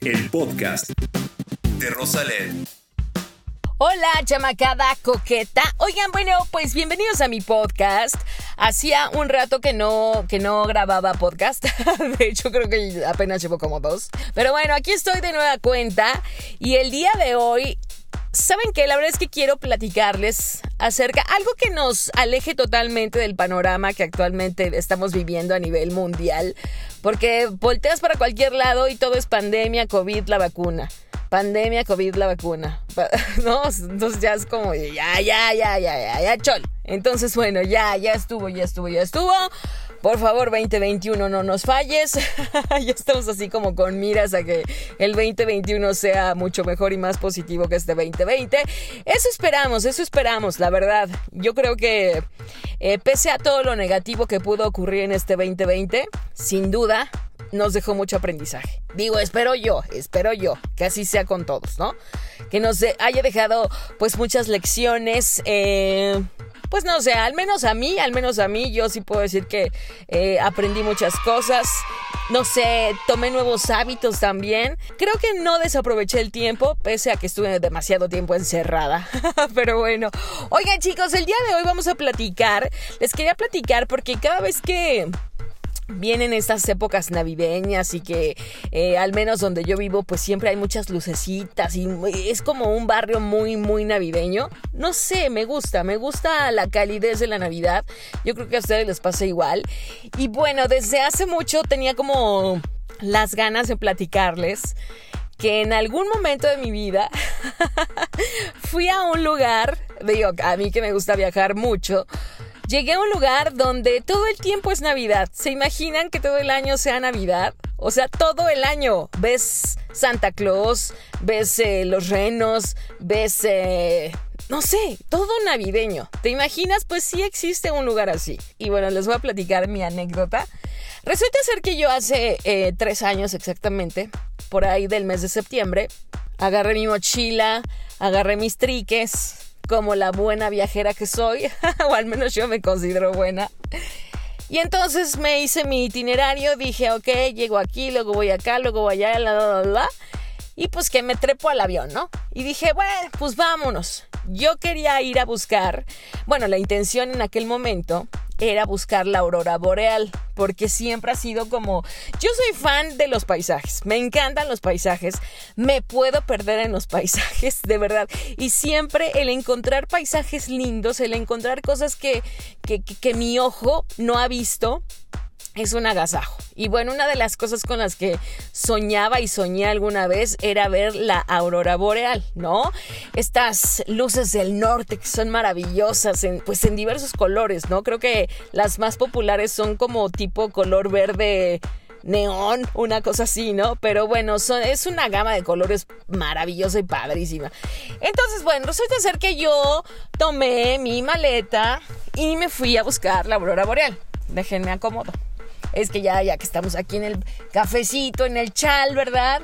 el podcast de Rosalén. Hola, chamacada coqueta. Oigan, bueno, pues bienvenidos a mi podcast. Hacía un rato que no, que no grababa podcast. De hecho, creo que apenas llevo como dos. Pero bueno, aquí estoy de nueva cuenta. Y el día de hoy ¿Saben qué? La verdad es que quiero platicarles acerca algo que nos aleje totalmente del panorama que actualmente estamos viviendo a nivel mundial, porque volteas para cualquier lado y todo es pandemia, COVID, la vacuna. Pandemia, COVID, la vacuna. ¿No? Entonces ya es como, ya, ya, ya, ya, ya, ya, chol. Entonces, bueno, ya, ya estuvo, ya estuvo, ya estuvo. Por favor, 2021 no nos falles. ya estamos así como con miras a que el 2021 sea mucho mejor y más positivo que este 2020. Eso esperamos, eso esperamos, la verdad. Yo creo que eh, pese a todo lo negativo que pudo ocurrir en este 2020, sin duda nos dejó mucho aprendizaje. Digo, espero yo, espero yo, que así sea con todos, ¿no? Que nos haya dejado pues muchas lecciones. Eh, pues no sé, al menos a mí, al menos a mí, yo sí puedo decir que eh, aprendí muchas cosas. No sé, tomé nuevos hábitos también. Creo que no desaproveché el tiempo, pese a que estuve demasiado tiempo encerrada. Pero bueno, oigan chicos, el día de hoy vamos a platicar. Les quería platicar porque cada vez que vienen estas épocas navideñas y que eh, al menos donde yo vivo pues siempre hay muchas lucecitas y es como un barrio muy muy navideño. No sé, me gusta, me gusta la calidez de la Navidad. Yo creo que a ustedes les pasa igual. Y bueno, desde hace mucho tenía como las ganas de platicarles que en algún momento de mi vida fui a un lugar, digo, a mí que me gusta viajar mucho, Llegué a un lugar donde todo el tiempo es Navidad. ¿Se imaginan que todo el año sea Navidad? O sea, todo el año ves Santa Claus, ves eh, los renos, ves... Eh, no sé, todo navideño. ¿Te imaginas? Pues sí existe un lugar así. Y bueno, les voy a platicar mi anécdota. Resulta ser que yo hace eh, tres años exactamente, por ahí del mes de septiembre, agarré mi mochila, agarré mis triques, como la buena viajera que soy, o al menos yo me considero buena. Y entonces me hice mi itinerario, dije, ok, llego aquí, luego voy acá, luego voy allá, la, la, la, y pues que me trepo al avión, ¿no? Y dije, bueno, pues vámonos. Yo quería ir a buscar, bueno, la intención en aquel momento era buscar la aurora boreal, porque siempre ha sido como, yo soy fan de los paisajes, me encantan los paisajes, me puedo perder en los paisajes, de verdad, y siempre el encontrar paisajes lindos, el encontrar cosas que, que, que mi ojo no ha visto, es un agasajo. Y bueno, una de las cosas con las que soñaba y soñé alguna vez era ver la aurora boreal, ¿no? Estas luces del norte que son maravillosas, en, pues en diversos colores, ¿no? Creo que las más populares son como tipo color verde neón, una cosa así, ¿no? Pero bueno, son, es una gama de colores maravillosa y padrísima. Entonces, bueno, resulta ser que yo tomé mi maleta y me fui a buscar la aurora boreal. Déjenme acomodo es que ya, ya que estamos aquí en el cafecito, en el chal, ¿verdad?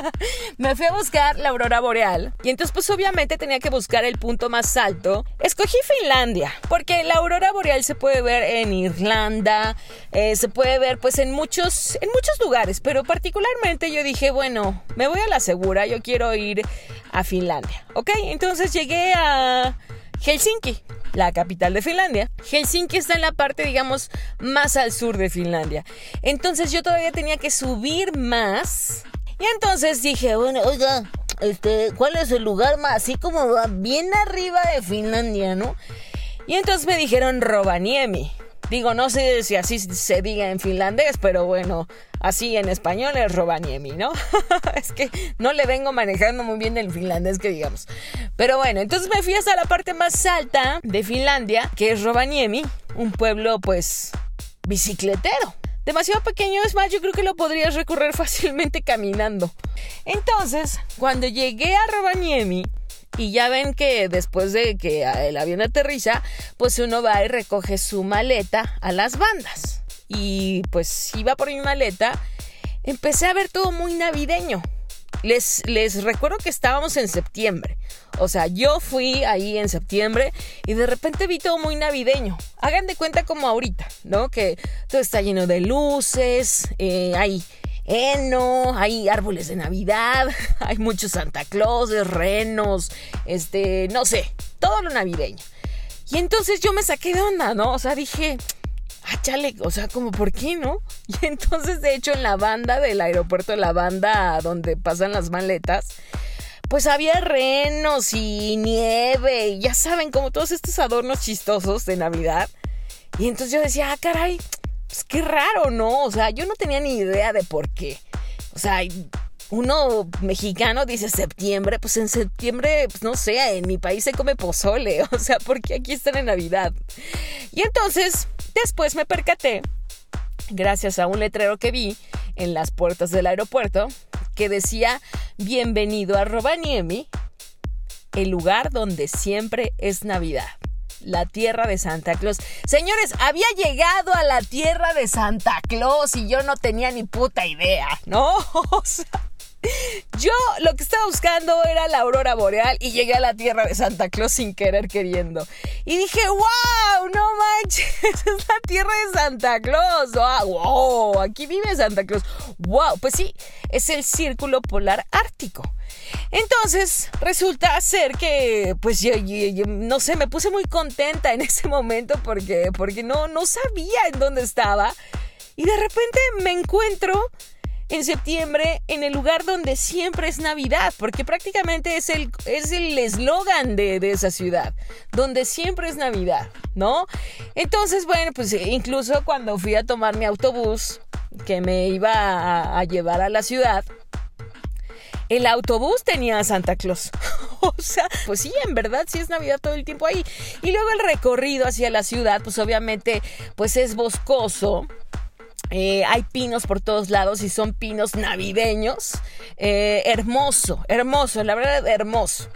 me fui a buscar la aurora boreal y entonces pues obviamente tenía que buscar el punto más alto. Escogí Finlandia porque la aurora boreal se puede ver en Irlanda, eh, se puede ver pues en muchos, en muchos lugares, pero particularmente yo dije, bueno, me voy a la segura, yo quiero ir a Finlandia, ¿ok? Entonces llegué a Helsinki la capital de Finlandia. Helsinki está en la parte, digamos, más al sur de Finlandia. Entonces yo todavía tenía que subir más. Y entonces dije, bueno, oiga, este, ¿cuál es el lugar más así como bien arriba de Finlandia, no? Y entonces me dijeron Rovaniemi. Digo, no sé si así se diga en finlandés, pero bueno, así en español es Rovaniemi, ¿no? es que no le vengo manejando muy bien el finlandés que digamos. Pero bueno, entonces me fui hasta la parte más alta de Finlandia, que es Rovaniemi, un pueblo pues bicicletero. Demasiado pequeño, es más, yo creo que lo podrías recorrer fácilmente caminando. Entonces, cuando llegué a Rovaniemi, y ya ven que después de que el avión aterriza, pues uno va y recoge su maleta a las bandas. Y pues iba por mi maleta, empecé a ver todo muy navideño. Les, les recuerdo que estábamos en septiembre. O sea, yo fui ahí en septiembre y de repente vi todo muy navideño. Hagan de cuenta como ahorita, ¿no? Que todo está lleno de luces, eh, heno, hay árboles de Navidad, hay muchos Santa Claus, renos, este, no sé, todo lo navideño. Y entonces yo me saqué de onda, ¿no? O sea, dije, ah, chale, o sea, como, ¿por qué no? Y entonces, de hecho, en la banda del aeropuerto, la banda donde pasan las maletas, pues había renos y nieve, y ya saben, como todos estos adornos chistosos de Navidad. Y entonces yo decía, ah, caray, pues qué raro, ¿no? O sea, yo no tenía ni idea de por qué. O sea, uno mexicano dice septiembre, pues en septiembre, pues no sé, en mi país se come pozole, o sea, porque aquí están en Navidad. Y entonces, después me percaté, gracias a un letrero que vi en las puertas del aeropuerto, que decía, bienvenido a Robaniemi, el lugar donde siempre es Navidad. La tierra de Santa Claus. Señores, había llegado a la tierra de Santa Claus y yo no tenía ni puta idea, ¿no? O sea, yo lo que estaba buscando era la aurora boreal y llegué a la tierra de Santa Claus sin querer queriendo. Y dije, wow, no manches, es la tierra de Santa Claus. Wow, aquí vive Santa Claus. Wow, pues sí, es el círculo polar ártico. Entonces, resulta ser que, pues yo, no sé, me puse muy contenta en ese momento porque, porque no, no sabía en dónde estaba. Y de repente me encuentro en septiembre en el lugar donde siempre es Navidad, porque prácticamente es el es el eslogan de, de, esa ciudad, donde siempre es Navidad, ¿no? Entonces, bueno, pues incluso cuando fui a tomar mi autobús que me iba a, a llevar a la ciudad, el autobús tenía a Santa Claus. o sea, pues sí, en verdad sí es Navidad todo el tiempo ahí. Y luego el recorrido hacia la ciudad, pues obviamente, pues es boscoso eh, hay pinos por todos lados y son pinos navideños. Eh, hermoso, hermoso, la verdad, hermoso.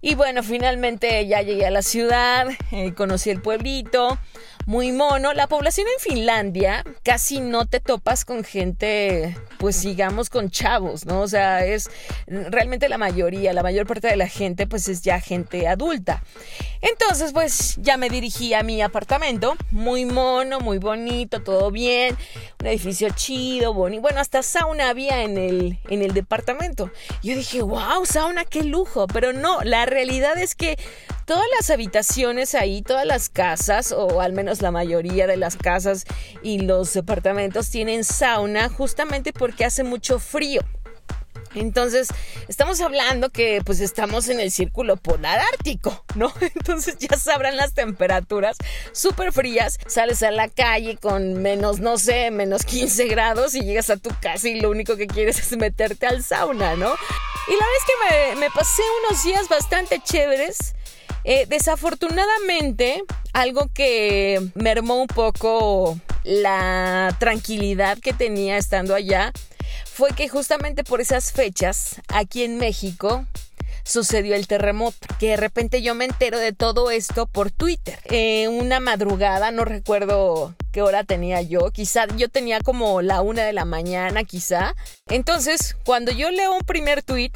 Y bueno, finalmente ya llegué a la ciudad, eh, conocí el pueblito muy mono. La población en Finlandia casi no te topas con gente, pues digamos, con chavos, ¿no? O sea, es realmente la mayoría, la mayor parte de la gente, pues es ya gente adulta. Entonces, pues ya me dirigí a mi apartamento, muy mono, muy bonito, todo bien, un edificio chido, bonito. Bueno, hasta sauna había en el, en el departamento. Yo dije, wow, sauna, qué lujo. Pero no, la realidad es que todas las habitaciones ahí, todas las casas, o al menos la mayoría de las casas y los departamentos tienen sauna justamente porque hace mucho frío. Entonces, estamos hablando que pues estamos en el círculo polar ártico, ¿no? Entonces ya sabrán las temperaturas súper frías, sales a la calle con menos, no sé, menos 15 grados y llegas a tu casa y lo único que quieres es meterte al sauna, ¿no? Y la vez que me, me pasé unos días bastante chéveres, eh, desafortunadamente, algo que mermó un poco la tranquilidad que tenía estando allá fue que justamente por esas fechas, aquí en México, sucedió el terremoto. Que de repente yo me entero de todo esto por Twitter. Eh, una madrugada, no recuerdo qué hora tenía yo. Quizá yo tenía como la una de la mañana, quizá. Entonces, cuando yo leo un primer tweet,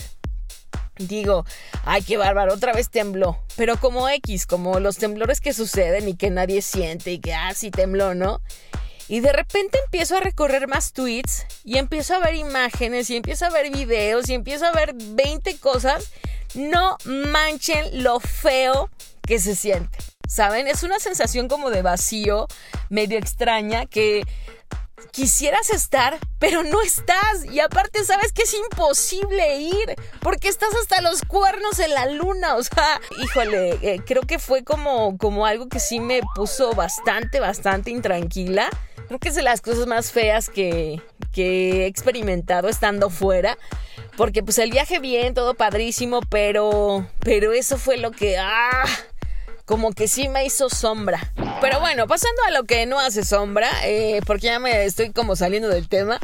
digo, ay, qué bárbaro, otra vez tembló. Pero como X, como los temblores que suceden y que nadie siente y que, ah, sí tembló, ¿no? Y de repente empiezo a recorrer más tweets y empiezo a ver imágenes y empiezo a ver videos y empiezo a ver 20 cosas. No manchen lo feo que se siente. ¿Saben? Es una sensación como de vacío, medio extraña, que quisieras estar, pero no estás. Y aparte sabes que es imposible ir, porque estás hasta los cuernos en la luna. O sea, híjole, eh, creo que fue como, como algo que sí me puso bastante, bastante intranquila. Creo que es de las cosas más feas que, que he experimentado estando fuera. Porque pues el viaje bien, todo padrísimo, pero, pero eso fue lo que... ¡Ah! Como que sí me hizo sombra. Pero bueno, pasando a lo que no hace sombra, eh, porque ya me estoy como saliendo del tema,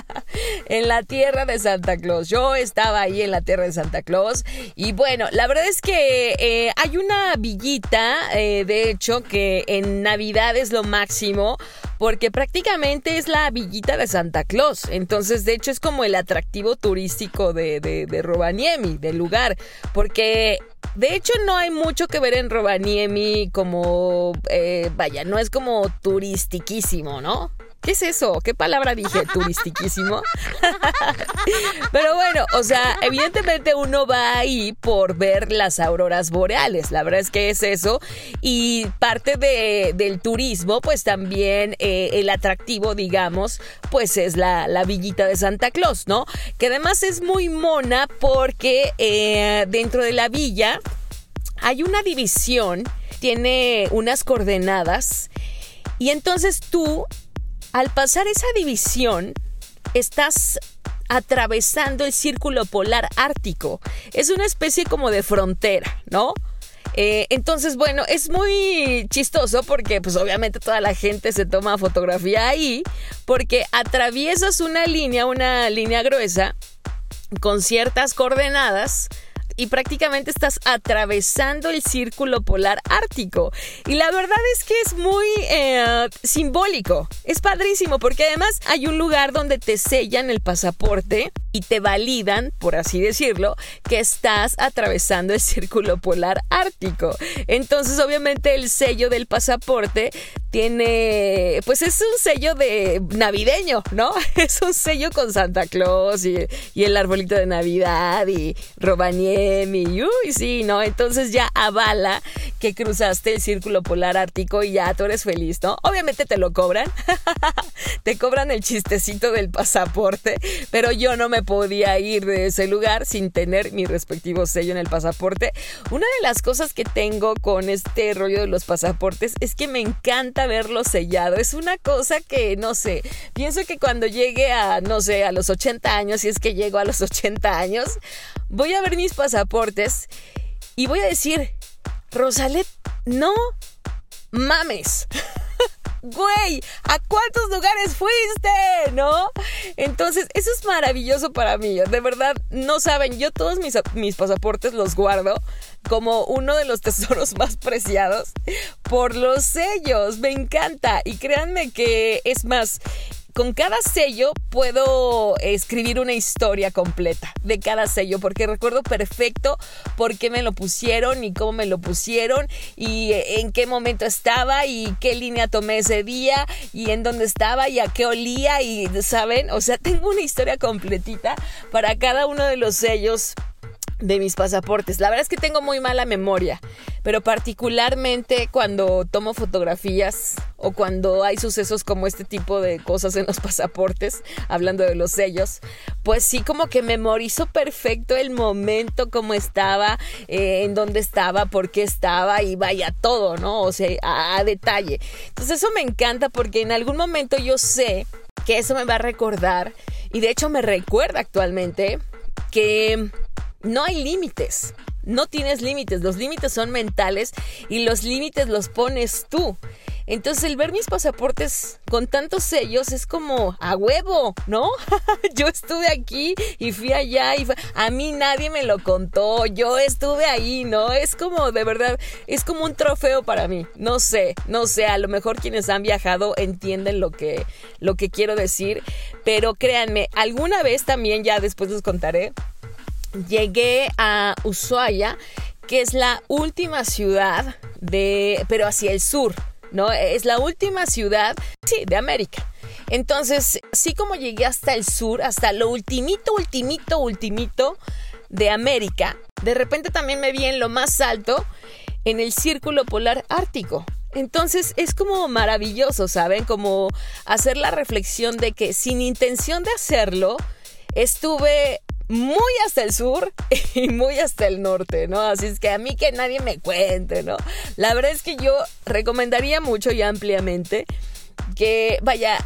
en la tierra de Santa Claus. Yo estaba ahí en la tierra de Santa Claus y bueno, la verdad es que eh, hay una villita, eh, de hecho, que en Navidad es lo máximo porque prácticamente es la villita de Santa Claus. Entonces, de hecho, es como el atractivo turístico de, de, de Rovaniemi, del lugar, porque de hecho, no hay mucho que ver en Rovaniemi como, eh, vaya, no es como turistiquísimo, ¿no? ¿Qué es eso? ¿Qué palabra dije? Turistiquísimo. Pero bueno, o sea, evidentemente uno va ahí por ver las auroras boreales. La verdad es que es eso. Y parte de, del turismo, pues también eh, el atractivo, digamos, pues es la, la, villita de Santa Claus, ¿no? Que además es muy mona porque eh, dentro de la villa hay una división, tiene unas coordenadas. Y entonces tú al pasar esa división, estás atravesando el círculo polar ártico. Es una especie como de frontera, ¿no? Eh, entonces, bueno, es muy chistoso porque pues obviamente toda la gente se toma fotografía ahí porque atraviesas una línea, una línea gruesa con ciertas coordenadas y prácticamente estás atravesando el círculo polar ártico. Y la verdad es que es muy eh, simbólico. Es padrísimo porque además hay un lugar donde te sellan el pasaporte y te validan, por así decirlo, que estás atravesando el círculo polar ártico. Entonces, obviamente, el sello del pasaporte tiene, pues es un sello de navideño, ¿no? Es un sello con Santa Claus y, el arbolito de Navidad y Robaniemi y uy, sí, ¿no? Entonces ya avala que cruzaste el círculo polar ártico y ya tú eres feliz, ¿no? Obviamente te lo cobran, te cobran el chistecito del pasaporte, pero yo no me podía ir de ese lugar sin tener mi respectivo sello en el pasaporte. Una de las cosas que tengo con este rollo de los pasaportes es que me encanta verlo sellado. Es una cosa que, no sé, pienso que cuando llegue a, no sé, a los 80 años, si es que llego a los 80 años, voy a ver mis pasaportes y voy a decir, Rosalet, no mames. güey, ¿a cuántos lugares fuiste? ¿No? Entonces, eso es maravilloso para mí. De verdad, no saben, yo todos mis, mis pasaportes los guardo como uno de los tesoros más preciados por los sellos. Me encanta. Y créanme que es más, con cada sello puedo escribir una historia completa de cada sello, porque recuerdo perfecto por qué me lo pusieron y cómo me lo pusieron y en qué momento estaba y qué línea tomé ese día y en dónde estaba y a qué olía y, ¿saben? O sea, tengo una historia completita para cada uno de los sellos de mis pasaportes. La verdad es que tengo muy mala memoria, pero particularmente cuando tomo fotografías o cuando hay sucesos como este tipo de cosas en los pasaportes, hablando de los sellos, pues sí como que memorizo perfecto el momento, cómo estaba, eh, en dónde estaba, por qué estaba y vaya todo, ¿no? O sea, a, a detalle. Entonces eso me encanta porque en algún momento yo sé que eso me va a recordar y de hecho me recuerda actualmente que no hay límites. No tienes límites, los límites son mentales y los límites los pones tú. Entonces el ver mis pasaportes con tantos sellos es como a huevo, ¿no? yo estuve aquí y fui allá y a mí nadie me lo contó, yo estuve ahí, ¿no? Es como de verdad, es como un trofeo para mí. No sé, no sé, a lo mejor quienes han viajado entienden lo que lo que quiero decir, pero créanme, alguna vez también ya después les contaré llegué a Ushuaia, que es la última ciudad de, pero hacia el sur, ¿no? Es la última ciudad, sí, de América. Entonces, sí como llegué hasta el sur, hasta lo ultimito, ultimito, ultimito de América, de repente también me vi en lo más alto, en el círculo polar ártico. Entonces es como maravilloso, ¿saben? Como hacer la reflexión de que sin intención de hacerlo, estuve muy hasta el sur y muy hasta el norte, ¿no? Así es que a mí que nadie me cuente, ¿no? La verdad es que yo recomendaría mucho y ampliamente que, vaya,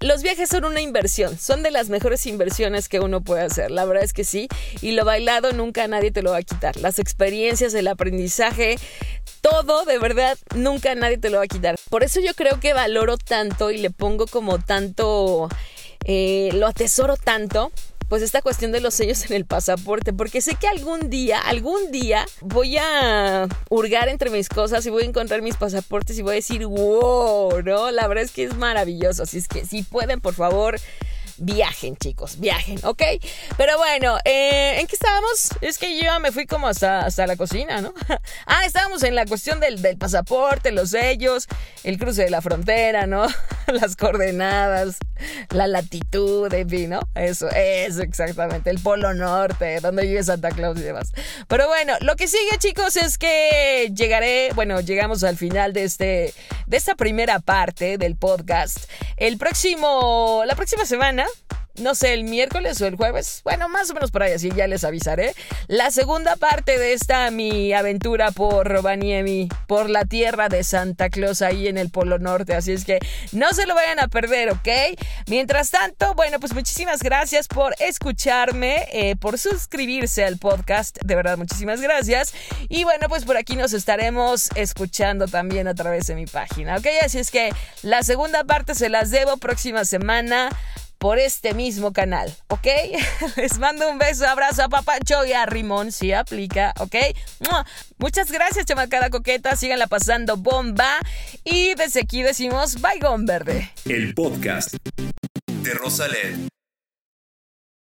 los viajes son una inversión, son de las mejores inversiones que uno puede hacer, la verdad es que sí, y lo bailado nunca nadie te lo va a quitar, las experiencias, el aprendizaje, todo, de verdad, nunca nadie te lo va a quitar. Por eso yo creo que valoro tanto y le pongo como tanto, eh, lo atesoro tanto pues esta cuestión de los sellos en el pasaporte, porque sé que algún día, algún día voy a hurgar entre mis cosas y voy a encontrar mis pasaportes y voy a decir, wow, ¿no? La verdad es que es maravilloso, así es que si pueden, por favor, viajen, chicos, viajen, ¿ok? Pero bueno, eh, ¿en qué estábamos? Es que yo me fui como hasta, hasta la cocina, ¿no? ah, estábamos en la cuestión del, del pasaporte, los sellos, el cruce de la frontera, ¿no? Las coordenadas, la latitud, en fin, ¿no? Eso, eso exactamente, el polo norte, donde vive Santa Claus y demás. Pero bueno, lo que sigue, chicos, es que llegaré, bueno, llegamos al final de este, de esta primera parte del podcast. El próximo, la próxima semana, no sé, el miércoles o el jueves, bueno, más o menos por ahí, así ya les avisaré. La segunda parte de esta mi aventura por Rovaniemi, por la tierra de Santa Claus ahí en el Polo Norte, así es que no se lo vayan a perder, ¿ok? Mientras tanto, bueno, pues muchísimas gracias por escucharme, eh, por suscribirse al podcast, de verdad, muchísimas gracias. Y bueno, pues por aquí nos estaremos escuchando también a través de mi página, ¿ok? Así es que la segunda parte se las debo próxima semana por este mismo canal, ¿ok? Les mando un beso, abrazo a Papacho y a Rimón, si aplica, ¿ok? Muchas gracias, chamacada coqueta, síganla pasando bomba. Y desde aquí decimos, bye, verde. El podcast de Rosalén.